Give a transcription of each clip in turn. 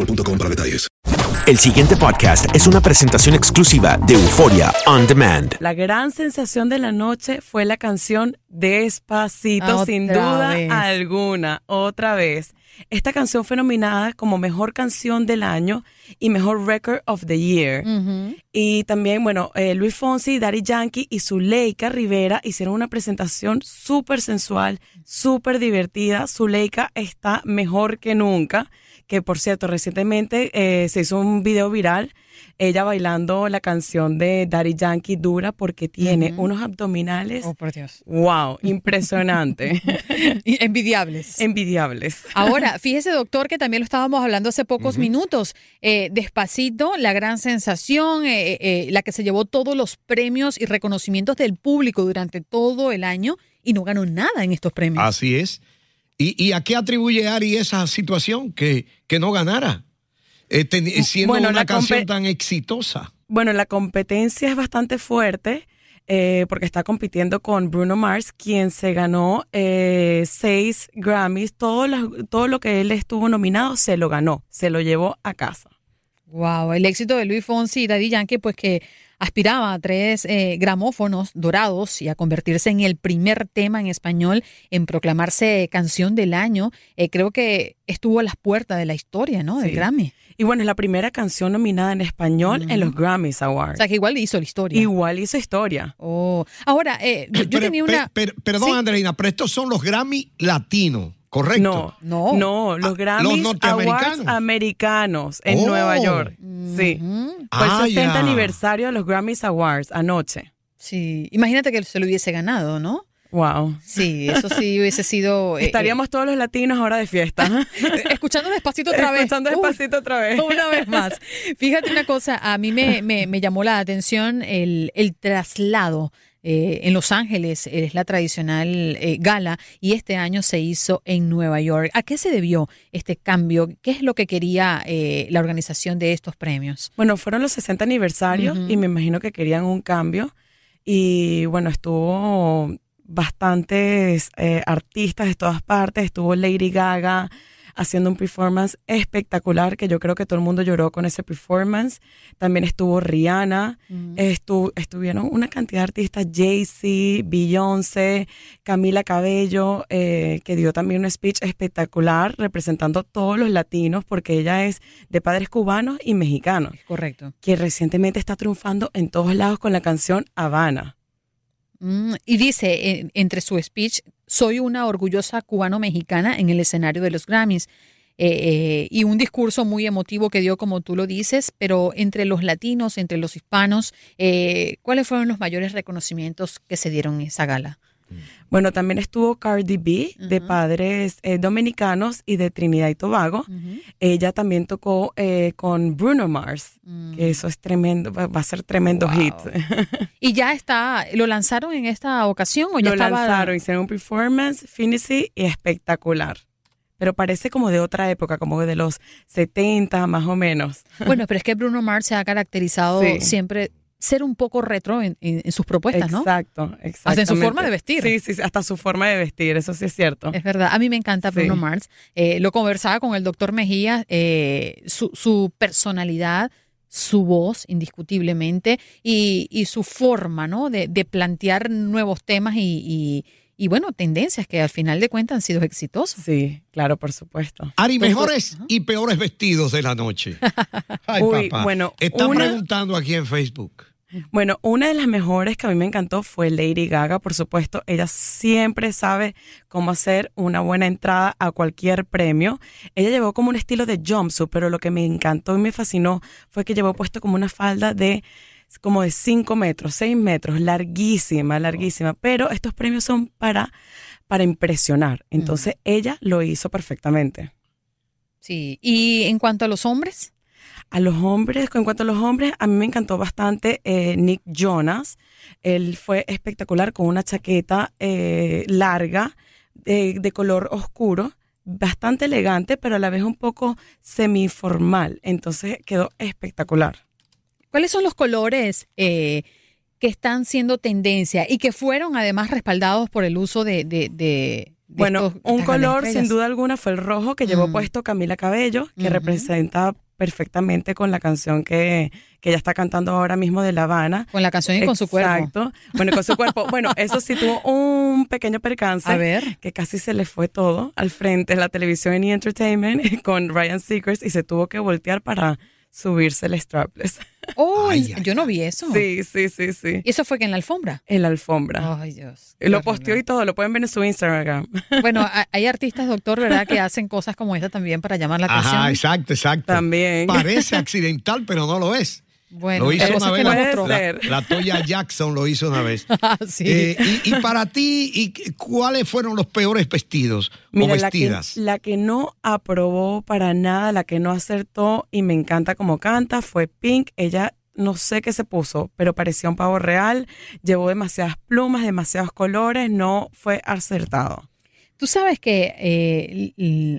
boostmobile.com para detalles. El siguiente podcast es una presentación exclusiva de Euforia On Demand. La gran sensación de la noche fue la canción Despacito, sin duda vez. alguna, otra vez. Esta canción fue nominada como Mejor Canción del Año y Mejor Record of the Year. Y también, bueno, eh, Luis Fonsi, Daddy Yankee y Zuleika Rivera hicieron una presentación súper sensual, súper divertida. Zuleika está mejor que nunca, que por cierto, recientemente eh, se hizo un video viral, ella bailando la canción de Daddy Yankee dura porque tiene unos abdominales. Oh, por Dios. Wow, impresionante. Envidiables. Envidiables. Ahora, fíjese, doctor, que también lo estábamos hablando hace pocos minutos. Eh, despacito, la gran sensación, eh, eh, la que se llevó todos los premios y reconocimientos del público durante todo el año y no ganó nada en estos premios. Así es. ¿Y, y a qué atribuye Ari esa situación que, que no ganara? Eh, ten- siendo Bueno, una la canción tan exitosa. Bueno, la competencia es bastante fuerte eh, porque está compitiendo con Bruno Mars, quien se ganó eh, seis Grammys. Todo, lo- todo lo que él estuvo nominado se lo ganó, se lo llevó a casa. Wow, el éxito de Luis Fonsi y Daddy Yankee, pues que aspiraba a tres eh, gramófonos dorados y a convertirse en el primer tema en español en proclamarse canción del año, eh, creo que estuvo a las puertas de la historia, ¿no? Del Sí. Grammy. Y bueno, es la primera canción nominada en español en los Grammys Awards. O sea, que igual hizo la historia. Igual hizo historia. Oh, ahora, eh, yo, Pero- tenía una... per- perdón, Sí. Andreina, pero estos son los Grammy latinos, ¿correcto? No, no, los Grammys Ah, los norteamericanos. Awards americanos en Oh. Nueva York. Sí. Fue Ah, el 60 ya. aniversario de los Grammys Awards anoche. Sí, imagínate que se lo hubiese ganado, ¿no? Wow. Sí, eso sí hubiese sido... eh, Estaríamos todos los latinos ahora de fiesta. eh, escuchando despacito otra vez. Escuchando despacito otra vez. Una vez más. Fíjate una cosa, a mí me, me- me llamó la atención el, el traslado. Eh, en Los Ángeles es la tradicional eh, gala y este año se hizo en Nueva York. ¿A qué se debió este cambio? ¿Qué es lo que quería eh, la organización de estos premios? Bueno, fueron los 60 aniversarios y me imagino que querían un cambio. Y bueno, estuvo bastantes eh, artistas de todas partes. Estuvo Lady Gaga haciendo un performance espectacular que yo creo que todo el mundo lloró con ese performance. También estuvo Rihanna, estu- estuvieron una cantidad de artistas, Jay-Z, Beyoncé, Camila Cabello, eh, que dio también un speech espectacular representando a todos los latinos porque ella es de padres cubanos y mexicanos. Correcto. Que recientemente está triunfando en todos lados con la canción Habana. Mm, y dice en- entre su speech, soy una orgullosa cubano-mexicana en el escenario de los Grammys. eh, y un discurso muy emotivo que dio, como tú lo dices, pero entre los latinos, entre los hispanos, eh, ¿cuáles fueron los mayores reconocimientos que se dieron en esa gala? Bueno, también estuvo Cardi B, de padres eh, dominicanos y de Trinidad y Tobago. Ella también tocó eh, con Bruno Mars, que eso es tremendo, va va a ser tremendo hit. ¿Y ya está, lo lanzaron en esta ocasión o ya Lo estaba? lanzaron, hicieron un performance, Finishy, y espectacular. Pero parece como de otra época, como de los 70 más o menos. Bueno, pero es que Bruno Mars se ha caracterizado Sí. siempre ser un poco retro en, en- en sus propuestas, ¿no? Exacto, exacto. Hasta en su forma de vestir. Sí, sí, sí, hasta su forma de vestir, eso sí es cierto. Es verdad, a mí me encanta Bruno Sí. Mars. Eh, lo conversaba con el doctor Mejía, eh, su, su personalidad, su voz, indiscutiblemente, y, y su forma, ¿no? De, de plantear nuevos temas y, y- y, bueno, tendencias que al final de cuentas han sido exitosas. Sí, claro, por supuesto. Ari, mejores y peores vestidos de la noche. Ay, Uy, papá. bueno, Están una- preguntando aquí en Facebook. Bueno, una de las mejores que a mí me encantó fue Lady Gaga, por supuesto. Ella siempre sabe cómo hacer una buena entrada a cualquier premio. Ella llevó como un estilo de jumpsuit, pero lo que me encantó y me fascinó fue que llevó puesto como una falda de como de 5 metros, 6 metros, larguísima, larguísima. Pero estos premios son para, para impresionar. Entonces ella lo hizo perfectamente. Sí, y en cuanto a los hombres, A los hombres, en cuanto a los hombres, a mí me encantó bastante eh, Nick Jonas. Él fue espectacular con una chaqueta eh, larga, de, de color oscuro, bastante elegante, pero a la vez un poco semiformal. Entonces quedó espectacular. ¿Cuáles son los colores eh, que están siendo tendencia y que fueron además respaldados por el uso de... de, de- de Bueno, estos- un color sin duda alguna fue el rojo que llevó Mm. puesto Camila Cabello, que representa perfectamente con la canción que, que ella está cantando ahora mismo de La Habana. Con la canción y con su cuerpo. Exacto. Bueno, con su cuerpo. Bueno, eso sí tuvo un pequeño percance. A ver. Que casi se le fue todo al frente de la televisión y entertainment con Ryan Seacrest y se tuvo que voltear para subirse el strapless. Oh, yo no vi eso. Sí, sí, sí, sí. ¿Y eso fue que en la alfombra? En la alfombra. Ay, Dios. Lo posteó y todo, lo pueden ver en su Instagram. Bueno, hay artistas, doctor, ¿verdad?, que hacen cosas como esta también para llamar la atención. Ajá, exacto, exacto. También. Parece accidental, pero no lo es. Bueno, lo hizo una vez. la- Toya Jackson lo hizo una vez. Ah, sí. Eh, y, y para ti, ¿y qué- ¿cuáles fueron los peores vestidos Mira, o la que, vestidas? la que no aprobó para nada, la que no acertó y me encanta como canta fue Pink. Ella no sé qué se puso, pero parecía un pavo real. Llevó demasiadas plumas, demasiados colores, no fue acertado. Tú sabes que eh,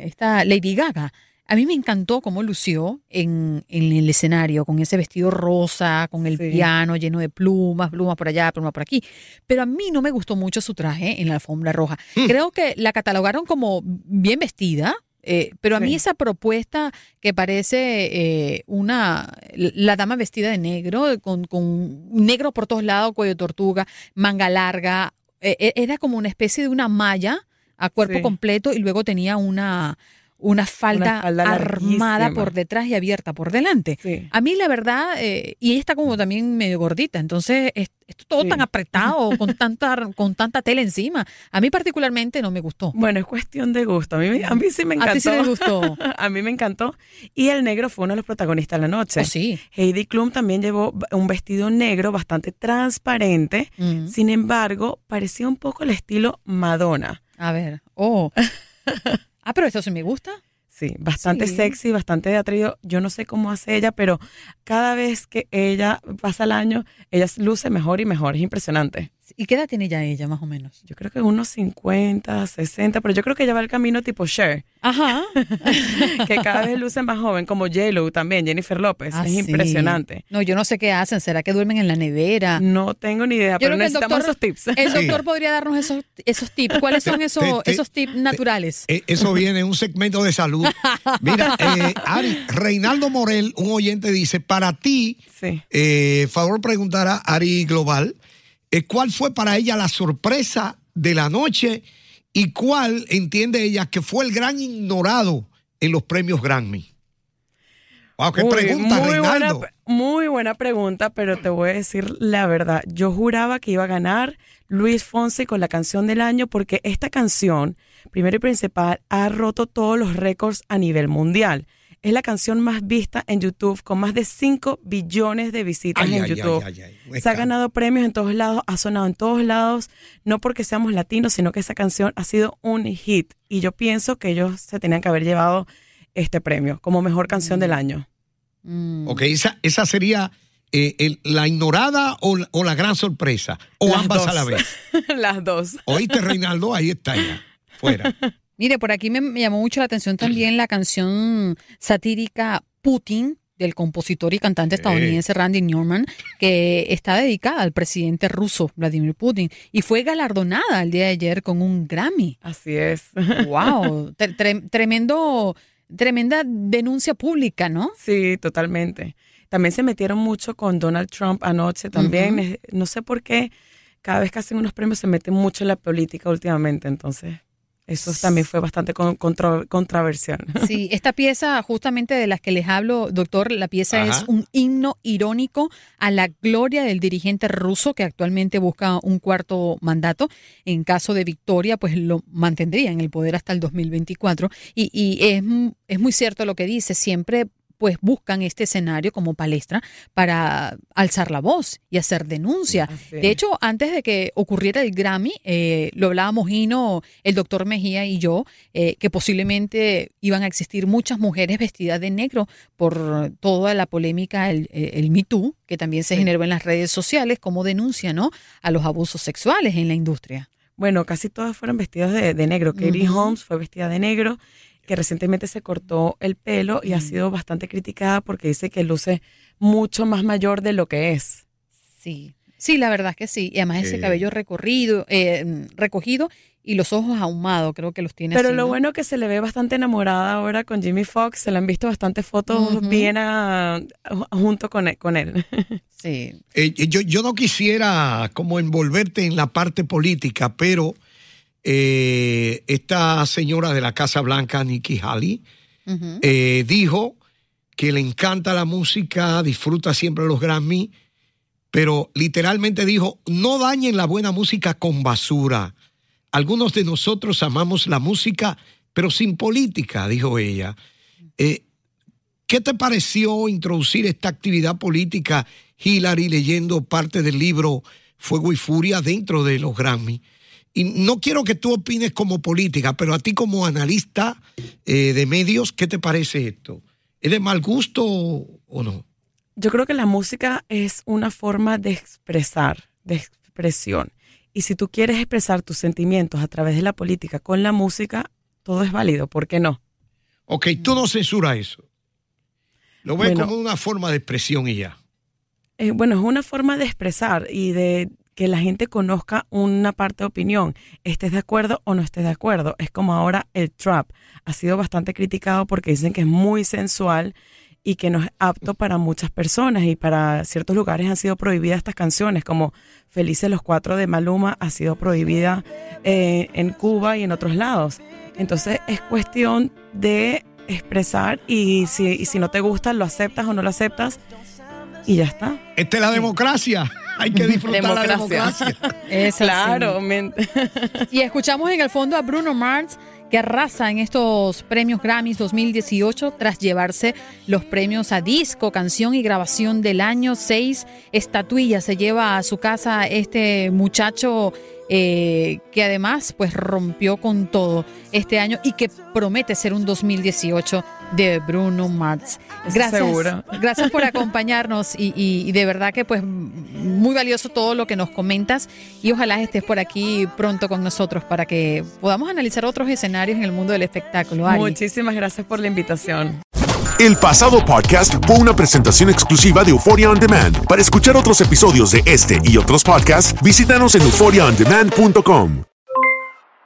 esta Lady Gaga, a mí me encantó cómo lució en, en el escenario, con ese vestido rosa, con el Sí. piano lleno de plumas, plumas por allá, plumas por aquí. Pero a mí no me gustó mucho su traje en la alfombra roja. Hmm. Creo que la catalogaron como bien vestida. eh, pero a mí Sí. esa propuesta que parece eh, una la dama vestida de negro con, con negro por todos lados cuello de tortuga manga larga eh, eh, era como una especie de una malla a cuerpo Sí. completo y luego tenía una, una falda, Una falda armada larguísima. por detrás y abierta por delante. Sí. A mí la verdad, eh, y ella está como también medio gordita, entonces es, todo Sí. tan apretado, con tanta, con tanta tela encima. A mí particularmente no me gustó. Bueno, es cuestión de gusto. A mí, a mí sí me encantó. A ti sí te gustó. a mí me encantó. Y el negro fue uno de los protagonistas de la noche. Oh, sí. Heidi Klum también llevó un vestido negro bastante transparente. Mm. Sin embargo, parecía un poco el estilo Madonna. A ver, oh. Ah, pero esto sí me gusta. Sí, bastante Sí. sexy, bastante atraído. Yo no sé cómo hace ella, pero cada vez que ella pasa el año, ella luce mejor y mejor. Es impresionante. ¿Y qué edad tiene ya ella, más o menos? Yo creo que unos 50, 60, pero yo creo que ella va el camino tipo Cher, Ajá. que cada vez luce más joven, como J-Lo también, Jennifer López. Ah, es sí. impresionante. No, yo no sé qué hacen. ¿Será que duermen en la nevera? No tengo ni idea, Yo pero necesitamos doctor, esos tips. el Sí. doctor podría darnos esos, esos tips. ¿Cuáles son esos, te- te- esos tips naturales? Eh, Eso viene en un segmento de salud. Mira, eh, Ari, Reinaldo Morel, un oyente, dice, para ti, Sí. eh, favor preguntar a Ari Global, ¿cuál fue para ella la sorpresa de la noche y cuál entiende ella que fue el gran ignorado en los premios Grammy? Wow, qué Uy, pregunta, muy. Buena, muy buena pregunta, pero te voy a decir la verdad. Yo juraba que iba a ganar Luis Fonsi con la canción del año porque esta canción primero y principal, ha roto todos los récords a nivel mundial. Es la canción más vista en YouTube con más de 5 billones de visitas Ay, en ay, YouTube. ay, ay, ay. Se ha ganado premios en todos lados, ha sonado en todos lados, no porque seamos latinos, sino que esa canción ha sido un hit. Y yo pienso que ellos se tenían que haber llevado este premio como mejor canción del año. Ok, esa, esa sería eh, el- la ignorada o, la- o la gran sorpresa. O Las ambas a la vez. Las dos. Oíste, Reinaldo, ahí está ya. Fuera. Mire, por aquí me, me llamó mucho la atención también la canción satírica Putin del compositor y cantante estadounidense Randy Newman, que está dedicada al presidente ruso Vladimir Putin y fue galardonada el día de ayer con un Grammy. Así es. Wow, Tre- tre- tremendo, tremenda denuncia pública, ¿no? Sí, totalmente. También se metieron mucho con Donald Trump anoche también. No sé por qué cada vez que hacen unos premios se meten mucho en la política últimamente. Entonces, eso también fue bastante con- contro- controversial. Sí, esta pieza justamente de las que les hablo, doctor, la pieza Ajá. es un himno irónico a la gloria del dirigente ruso que actualmente busca un cuarto mandato. En caso de victoria, pues lo mantendría en el poder hasta el 2024. Y, y es, es muy cierto lo que dice, siempre pues buscan este escenario como palestra para alzar la voz y hacer denuncia. De hecho, antes de que ocurriera el Grammy, eh, lo hablábamos Gino, el doctor Mejía y yo, eh, que posiblemente iban a existir muchas mujeres vestidas de negro por toda la polémica, el, el Me Too, que también se generó en las redes sociales como denuncia ¿no? a los abusos sexuales en la industria. Bueno, casi todas fueron vestidas de, de negro. Katie Ujú. Holmes fue vestida de negro, que recientemente se cortó el pelo y ha sido bastante criticada porque dice que luce mucho más mayor de lo que es. Sí. Sí, la verdad es que sí. Y además ese cabello recorrido, eh, recogido y los ojos ahumados, creo que los tiene Pero así, lo ¿no? bueno que se le ve bastante enamorada ahora con Jimmy Fox. Se le han visto bastantes fotos Ujú. bien a- junto con él. Con él. Sí. Eh, yo, yo no quisiera como envolverte en la parte política, pero eh, esta señora de la Casa Blanca, Nikki Haley, eh, dijo que le encanta la música, disfruta siempre los Grammy, pero literalmente dijo, no dañen la buena música con basura. Algunos de nosotros amamos la música, pero sin política, dijo ella. Eh, ¿Qué te pareció introducir esta actividad política, Hillary, leyendo parte del libro Fuego y Furia dentro de los Grammy? Y no quiero que tú opines como política, pero a ti como analista eh, de medios, ¿qué te parece esto? ¿Es de mal gusto o no? Yo creo que la música es una forma de expresar, de expresión. Y si tú quieres expresar tus sentimientos a través de la política con la música, todo es válido. ¿Por qué no? Ok, tú no censuras eso. Lo ves Bueno. como una forma de expresión y ya. Eh, bueno, es una forma de expresar y de que la gente conozca una parte de opinión, estés de acuerdo o no estés de acuerdo. Es como ahora el trap. Ha sido bastante criticado porque dicen que es muy sensual y que no es apto para muchas personas y para ciertos lugares han sido prohibidas estas canciones, como Felices los Cuatro de Maluma ha sido prohibida eh, en Cuba y en otros lados. Entonces es cuestión de expresar y si, y si no te gusta, lo aceptas o no lo aceptas y ya está. Esta es la democracia. Hay que disfrutar la democracia. Es. Claro, Y escuchamos en el fondo a Bruno Mars que arrasa en estos premios Grammys 2018 tras llevarse los premios a disco, canción y grabación del año. Seis estatuillas se lleva a su casa este muchacho eh, que además pues rompió con todo este año y que promete ser un 2018 de Bruno Mars. Gracias, seguro. gracias por acompañarnos y, y- y de verdad que pues muy valioso todo lo que nos comentas y ojalá estés por aquí pronto con nosotros para que podamos analizar otros escenarios en el mundo del espectáculo. Ari. Muchísimas gracias por la invitación. El pasado podcast fue una presentación exclusiva de Euphoria On Demand. Para escuchar otros episodios de este y otros podcasts, visítanos en euphoriaondemand.com.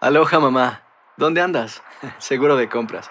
Aloha mamá, ¿dónde andas? Seguro de compras.